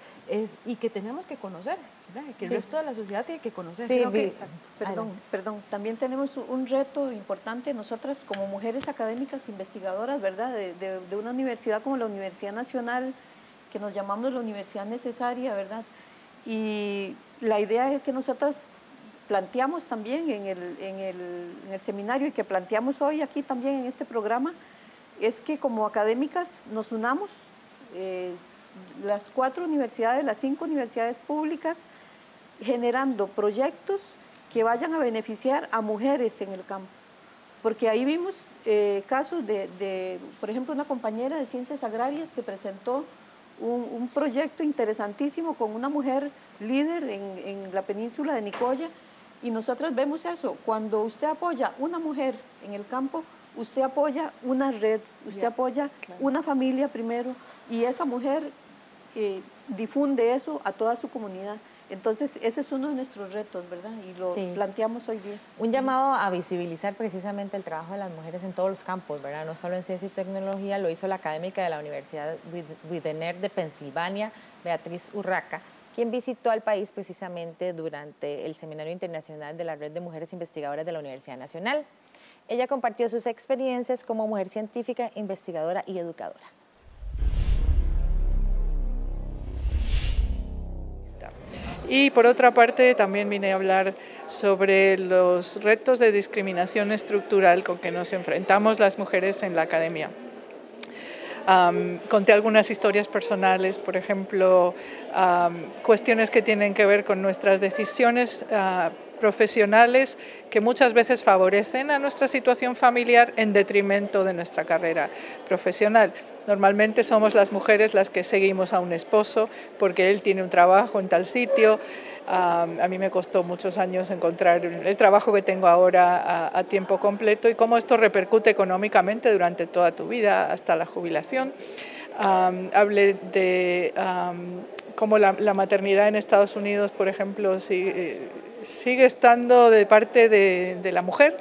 y que tenemos que conocer que el resto de la sociedad tiene que conocer. perdón, perdón, también tenemos un reto importante nosotras como mujeres académicas investigadoras, ¿verdad? De, una universidad como la Universidad Nacional, que nos llamamos la universidad necesaria, ¿verdad? Y la idea es que nosotras planteamos también en el, en el, seminario y que planteamos hoy aquí también en este programa, es que como académicas nos unamos, eh, las cuatro universidades, las cinco universidades públicas, generando proyectos que vayan a beneficiar a mujeres en el campo. Porque ahí vimos eh, casos de, por ejemplo, una compañera de ciencias agrarias que presentó un, proyecto interesantísimo con una mujer líder en, la península de Nicoya. Y nosotros vemos eso, cuando usted apoya una mujer en el campo, usted apoya una red, usted apoya una familia primero, y esa mujer eh, difunde eso a toda su comunidad. Entonces, ese es uno de nuestros retos, ¿verdad? Y lo planteamos hoy día. Un llamado a visibilizar precisamente el trabajo de las mujeres en todos los campos, ¿verdad? No solo en ciencia y tecnología, lo hizo la académica de la Universidad Widener de Pensilvania, Beatriz Urraca, quien visitó al país precisamente durante el Seminario Internacional de la Red de Mujeres Investigadoras de la Universidad Nacional. Ella compartió sus experiencias como mujer científica, investigadora y educadora. Y por otra parte, también vine a hablar sobre los retos de discriminación estructural con que nos enfrentamos las mujeres en la academia. conté algunas historias personales, por ejemplo, cuestiones que tienen que ver con nuestras decisiones uh, profesionales que muchas veces favorecen a nuestra situación familiar en detrimento de nuestra carrera profesional. Normalmente somos las mujeres las que seguimos a un esposo porque él tiene un trabajo en tal sitio. a mí me costó muchos años encontrar el trabajo que tengo ahora a, tiempo completo y cómo esto repercute económicamente durante toda tu vida hasta la jubilación. hablé de cómo la, maternidad en Estados Unidos, por ejemplo, sigue, sigue estando de parte de, la mujer.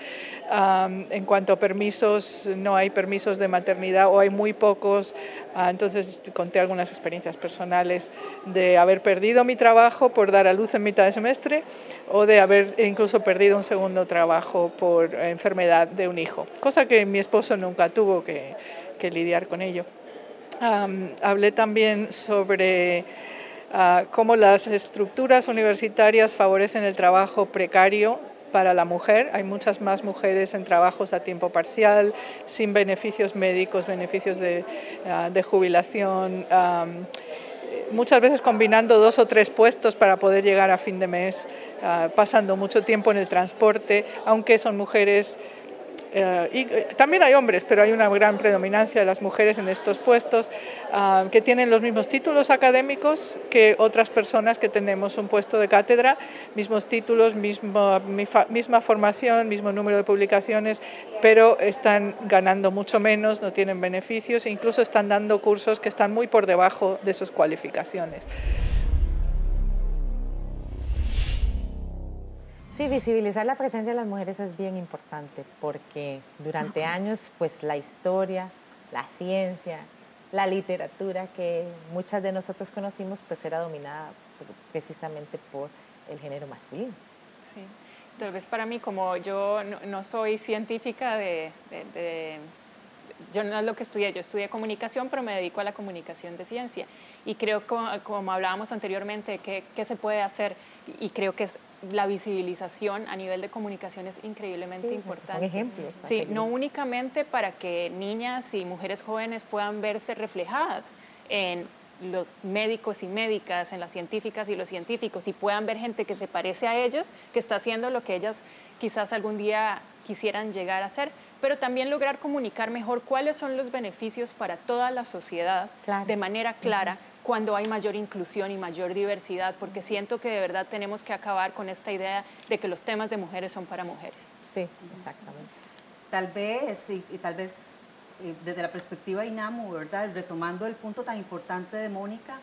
en cuanto a permisos, no hay permisos de maternidad o hay muy pocos. Ah, entonces conté algunas experiencias personales de haber perdido mi trabajo por dar a luz en mitad de semestre o de haber incluso perdido un segundo trabajo por enfermedad de un hijo, cosa que mi esposo nunca tuvo que, lidiar con ello. hablé también sobre cómo las estructuras universitarias favorecen el trabajo precario para la mujer. Hay muchas más mujeres en trabajos a tiempo parcial, sin beneficios médicos, beneficios de, ah, jubilación. muchas veces combinando dos o tres puestos para poder llegar a fin de mes, ah, pasando mucho tiempo en el transporte, aunque son mujeres eh, eh, también hay hombres, pero hay una gran predominancia de las mujeres en estos puestos ah, que tienen los mismos títulos académicos que otras personas que tenemos un puesto de cátedra, mismos títulos, mismo, misma formación, mismo número de publicaciones, pero están ganando mucho menos, no tienen beneficios incluso están dando cursos que están muy por debajo de sus cualificaciones. Sí, visibilizar la presencia de las mujeres es bien importante porque durante años pues la historia, la ciencia, la literatura que muchas de nosotros conocimos pues era dominada precisamente por el género masculino. Sí, tal vez para mí como yo no, soy científica de, yo no es lo que estudié, yo estudié comunicación, pero me dedico a la comunicación de ciencia. Y creo, como, como hablábamos anteriormente, ¿qué, ¿qué, se puede hacer? Y creo que es la visibilización a nivel de comunicación es increíblemente importante. Son ejemplos. Sí, no únicamente para que niñas y mujeres jóvenes puedan verse reflejadas en los médicos y médicas, en las científicas y los científicos, y puedan ver gente que se parece a ellos, que está haciendo lo que ellas quizás algún día quisieran llegar a ser, pero también lograr comunicar mejor cuáles son los beneficios para toda la sociedad de manera clara, cuando hay mayor inclusión y mayor diversidad, porque siento que de verdad tenemos que acabar con esta idea de que los temas de mujeres son para mujeres. Sí, exactamente. Tal vez, y, tal vez eh, desde la perspectiva INAMU, ¿verdad? Retomando el punto tan importante de Mónica,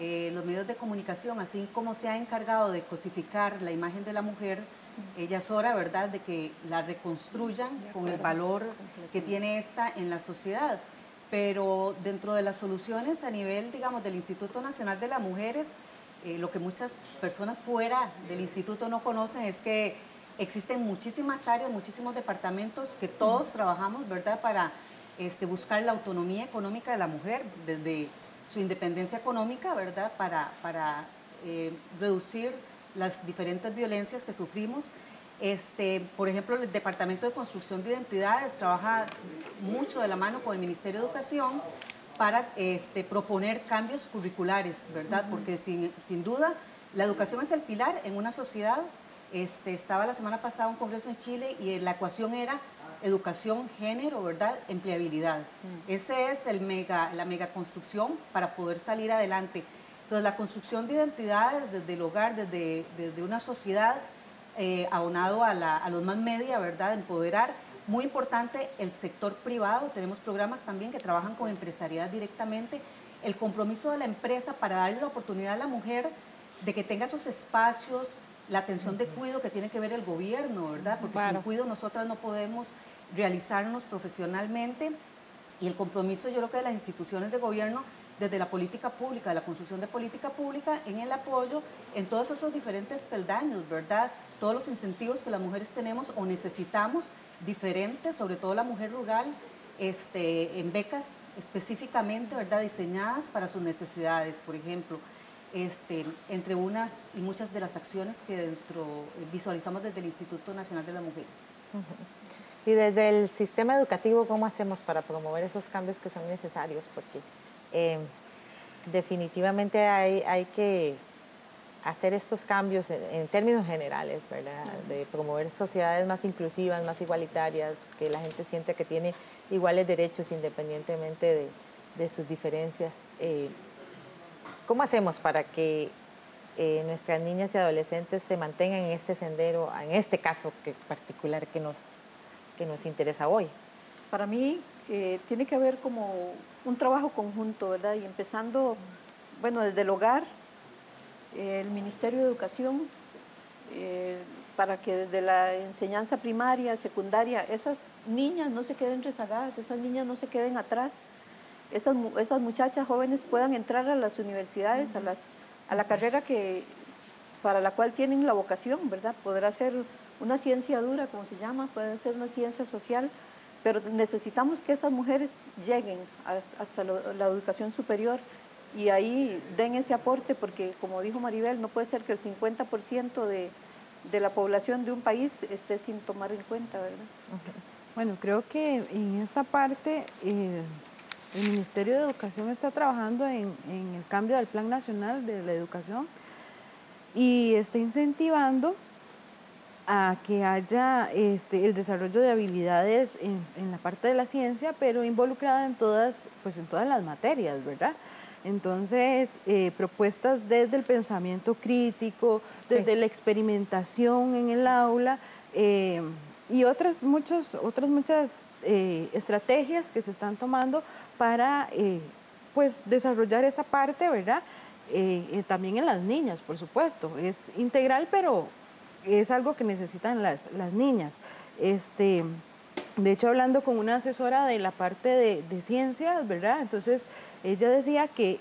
eh, los medios de comunicación, así como se ha encargado de cosificar la imagen de la mujer, ella es hora, ¿verdad?, de que la reconstruyan con el valor que tiene esta en la sociedad pero dentro de las soluciones a nivel, digamos, del Instituto Nacional de las Mujeres, eh, lo que muchas personas fuera del instituto no conocen es que existen muchísimas áreas, muchísimos departamentos que todos trabajamos, ¿verdad?, para este, buscar la autonomía económica de la mujer, desde su independencia económica, ¿verdad?, para, para eh, reducir las diferentes violencias que sufrimos este, por ejemplo, el Departamento de Construcción de Identidades trabaja mucho de la mano con el Ministerio de Educación para este, proponer cambios curriculares, ¿verdad? Porque sin, duda la educación es el pilar en una sociedad. Este, estaba la semana pasada un congreso en Chile y la ecuación era educación, género, ¿verdad? Empleabilidad. Ese es el mega, la mega construcción para poder salir adelante. Entonces, la construcción de identidades desde el hogar, desde, desde una sociedad, eh, aunado a, los más media, ¿verdad? Empoderar. Muy importante el sector privado. Tenemos programas también que trabajan con empresariedad directamente. El compromiso de la empresa para darle la oportunidad a la mujer de que tenga esos espacios, la atención de cuidado que tiene que ver el gobierno, ¿verdad? Porque sin cuidado nosotras no podemos realizarnos profesionalmente. Y el compromiso, yo creo que de las instituciones de gobierno desde la política pública, de la construcción de política pública, en el apoyo en todos esos diferentes peldaños, ¿verdad? Todos los incentivos que las mujeres tenemos o necesitamos diferentes, sobre todo la mujer rural, este, en becas específicamente, ¿verdad? Diseñadas para sus necesidades, por ejemplo. este, entre unas y muchas de las acciones que dentro visualizamos desde el Instituto Nacional de las Mujeres. Y desde el sistema educativo, ¿cómo hacemos para promover esos cambios que son necesarios? Porque eh, definitivamente hay, hay que hacer estos cambios en, términos generales, ¿verdad? De promover sociedades más inclusivas, más igualitarias, que la gente siente que tiene iguales derechos independientemente de, sus diferencias. Eh, ¿Cómo hacemos para que eh, nuestras niñas y adolescentes se mantengan en este sendero, en este caso que particular que nos, que nos interesa hoy? Para mí eh, tiene que haber como un trabajo conjunto, ¿verdad? Y empezando, bueno, desde el hogar, el Ministerio de Educación, eh, para que desde la enseñanza primaria, secundaria, esas niñas no se queden rezagadas, esas niñas no se queden atrás, esas, esas muchachas jóvenes puedan entrar a las universidades, a, las, a la carrera que, para la cual tienen la vocación, ¿verdad? Podrá ser una ciencia dura, como se llama, puede ser una ciencia social, pero necesitamos que esas mujeres lleguen hasta la educación superior y ahí den ese aporte porque, como dijo Maribel, no puede ser que el 50% de, de la población de un país esté sin tomar en cuenta, ¿verdad? Bueno, creo que en esta parte eh, el Ministerio de Educación está trabajando en, en, el cambio del Plan Nacional de la Educación y está incentivando a que haya este, el desarrollo de habilidades en, en, la parte de la ciencia, pero involucrada en todas, pues en todas las materias, ¿verdad? Entonces, eh, propuestas desde el pensamiento crítico, desde la experimentación en el aula eh, y otras muchas, otras muchas eh, estrategias que se están tomando para pues, desarrollar esa parte, ¿verdad? también en las niñas, por supuesto. Es integral, pero es algo que necesitan las, las niñas. Este, de hecho, hablando con una asesora de la parte de, ciencias, ¿verdad? Entonces, ella decía que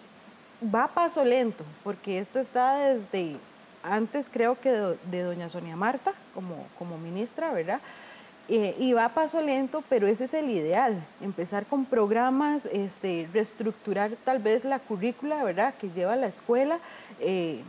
va a paso lento, porque esto está desde antes creo que de, doña Sonia Marta como, como ministra, ¿verdad? Eh, y va a paso lento, pero ese es el ideal, empezar con programas, este, reestructurar tal vez la currícula, ¿verdad?, que lleva la escuela. Eh,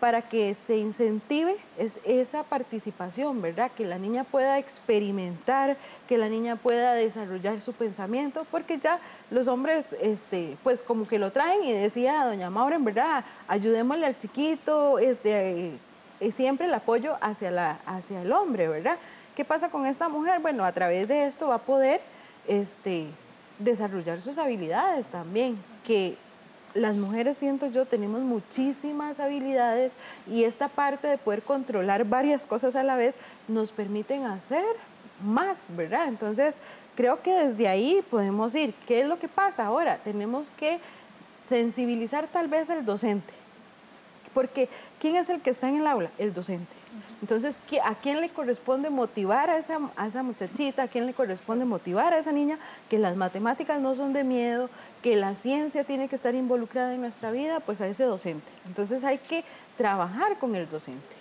para que se incentive es esa participación, ¿verdad? Que la niña pueda experimentar, que la niña pueda desarrollar su pensamiento, porque ya los hombres, este, pues como que lo traen y decía doña Maura, en verdad, ayudémosle al chiquito, este, eh, siempre el apoyo hacia, la, hacia el hombre, ¿verdad? ¿Qué pasa con esta mujer? Bueno, a través de esto va a poder este, desarrollar sus habilidades también, que las mujeres, siento yo, tenemos muchísimas habilidades y esta parte de poder controlar varias cosas a la vez nos permiten hacer más, ¿verdad? Entonces, creo que desde ahí podemos ir. ¿Qué es lo que pasa ahora? Tenemos que sensibilizar tal vez al docente, porque ¿quién es el que está en el aula? El docente. Entonces, ¿a quién le corresponde motivar a esa, a esa muchachita? ¿A quién le corresponde motivar a esa niña? Que las matemáticas no son de miedo, que la ciencia tiene que estar involucrada en nuestra vida, pues a ese docente. Entonces hay que trabajar con el docente.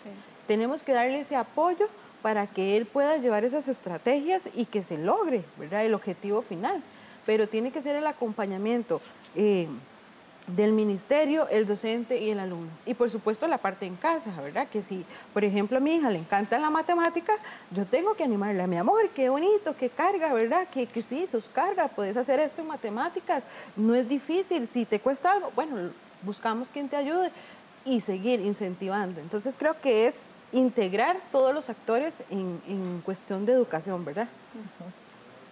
Tenemos que darle ese apoyo para que él pueda llevar esas estrategias y que se logre ¿verdad? el objetivo final. Pero tiene que ser el acompañamiento. Eh, del ministerio, el docente y el alumno. Y por supuesto la parte en casa, ¿verdad? Que si, por ejemplo, a mi hija le encanta la matemática, yo tengo que animarle a mi amor, qué bonito, qué carga, ¿verdad? Que, que sí, sos carga, puedes hacer esto en matemáticas, no es difícil, si te cuesta algo, bueno, buscamos quien te ayude y seguir incentivando. Entonces creo que es integrar todos los actores en, en cuestión de educación, ¿verdad?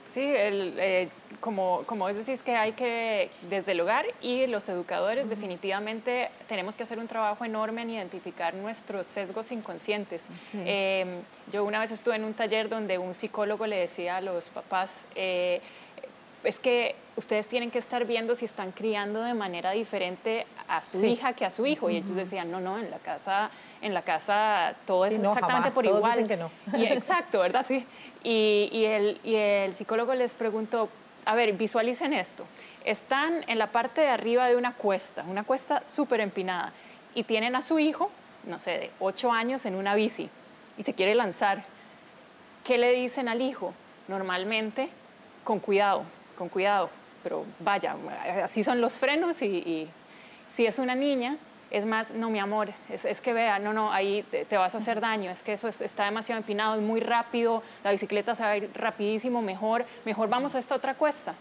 Sí, el, eh, como, como decís que hay que, desde el hogar y los educadores, definitivamente tenemos que hacer un trabajo enorme en identificar nuestros sesgos inconscientes. Em, yo una vez estuve en un taller donde un psicólogo le decía a los papás, eh, es que ustedes tienen que estar viendo si están criando de manera diferente a su hija que a su hijo. Y ellos decían, no, no, en la casa, en la casa todo es exactamente por igual. Que no. y, exacto, ¿verdad? Sí. Y, y, el, y el psicólogo les preguntó, a ver, visualicen esto. Están en la parte de arriba de una cuesta, una cuesta súper empinada, y tienen a su hijo, no sé, de 8 años en una bici, y se quiere lanzar. ¿Qué le dicen al hijo? Normalmente, con cuidado, con cuidado, pero vaya, así son los frenos y, si es una niña, es más, no, mi amor, es, que vea, no, no, ahí te, vas a hacer daño, es que eso está demasiado empinado, es muy rápido, la bicicleta se va a ir rapidísimo, mejor, mejor vamos a esta otra cuesta.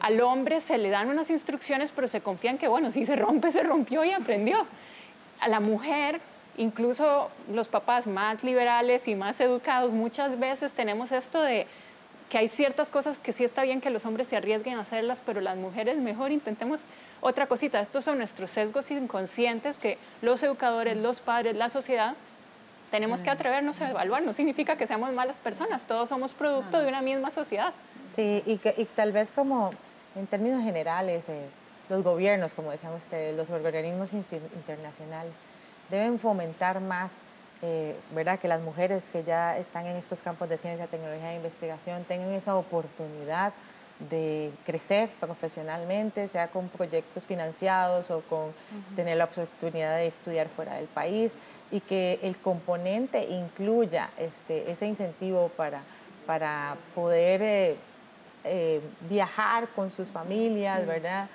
Al hombre se le dan unas instrucciones, pero se confían que, bueno, si se rompe, se rompió y aprendió. A la mujer, incluso los papás más liberales y más educados, muchas veces tenemos esto de que hay ciertas cosas que sí está bien que los hombres se arriesguen a hacerlas, pero las mujeres mejor intentemos otra cosita. Estos son nuestros sesgos inconscientes que los educadores, los padres, la sociedad tenemos que atrevernos a evaluar. No significa que seamos malas personas, todos somos producto de una misma sociedad. Sí, y, que, y tal vez como en términos generales, eh, los gobiernos, como decían ustedes, los organismos internacionales, deben fomentar más eh, ¿verdad? que las mujeres que ya están en estos campos de ciencia, tecnología e investigación tengan esa oportunidad de crecer profesionalmente, sea con proyectos financiados o con tener la oportunidad de estudiar fuera del país y que el componente incluya este, ese incentivo para, para poder eh, eh, viajar con sus familias, ¿verdad?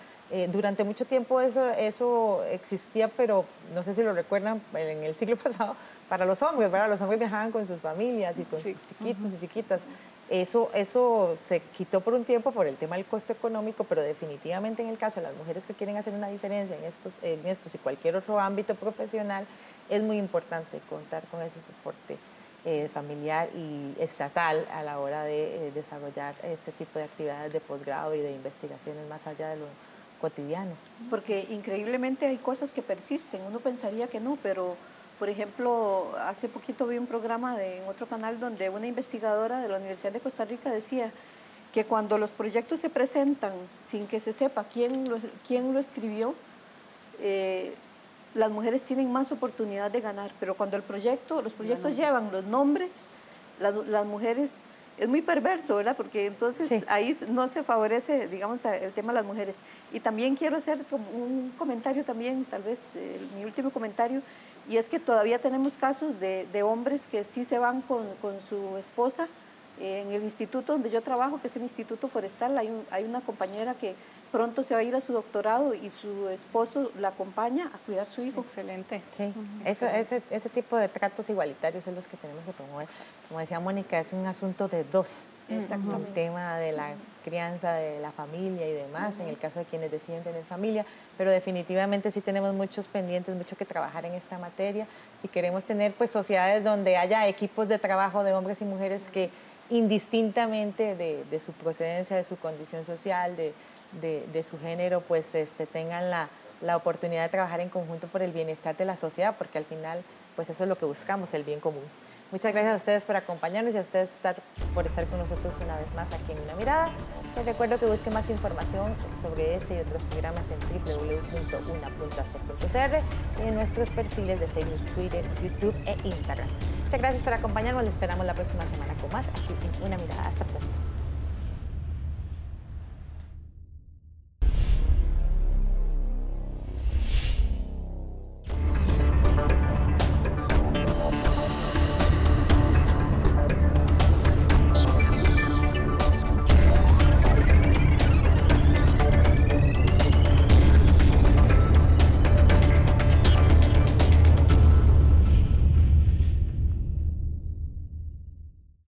durante mucho tiempo eso, eso existía, pero no sé si lo recuerdan, en el siglo pasado para los hombres, ¿verdad? Los hombres viajaban con sus familias y con sus chiquitos y chiquitas. Eso, eso se quitó por un tiempo por el tema del costo económico, pero definitivamente en el caso de las mujeres que quieren hacer una diferencia en estos, en estos y cualquier otro ámbito profesional, es muy importante contar con ese soporte eh, familiar y estatal a la hora de eh, desarrollar este tipo de actividades de posgrado y de investigaciones más allá de lo cotidiano. Porque increíblemente hay cosas que persisten, uno pensaría que no, pero por ejemplo, hace poquito vi un programa de, en otro canal donde una investigadora de la Universidad de Costa Rica decía que cuando los proyectos se presentan sin que se sepa quién lo, quién lo escribió, eh, las mujeres tienen más oportunidad de ganar, pero cuando el proyecto, los proyectos llevan los nombres, las, mujeres, es muy perverso, ¿verdad? Porque entonces ahí no se favorece, digamos, el tema de las mujeres. Y también quiero hacer un comentario también, tal vez eh, mi último comentario, y es que todavía tenemos casos de, hombres que sí se van con, su esposa. en el instituto donde yo trabajo, que es el Instituto Forestal, hay, hay una compañera que pronto se va a ir a su doctorado y su esposo la acompaña a cuidar a su hijo. Excelente. Sí, Eso, ese, ese tipo de tratos igualitarios son los que tenemos que promover. Como decía Mónica, es un asunto de dos. El tema de la crianza de la familia y demás, en el caso de quienes deciden tener familia, pero definitivamente sí tenemos muchos pendientes, mucho que trabajar en esta materia. Si queremos tener pues sociedades donde haya equipos de trabajo de hombres y mujeres que indistintamente de, su procedencia, de su condición social, de, su género, pues este, tengan la, la oportunidad de trabajar en conjunto por el bienestar de la sociedad, porque al final pues eso es lo que buscamos, el bien común. Muchas gracias a ustedes por acompañarnos y a ustedes por estar con nosotros una vez más aquí en Una Mirada. Les recuerdo que busquen más información sobre este y otros programas en www.una.so.cr y en nuestros perfiles de Facebook, Twitter, YouTube e Instagram. Muchas gracias por acompañarnos. Les esperamos la próxima semana con más aquí en Una Mirada. Hasta pronto.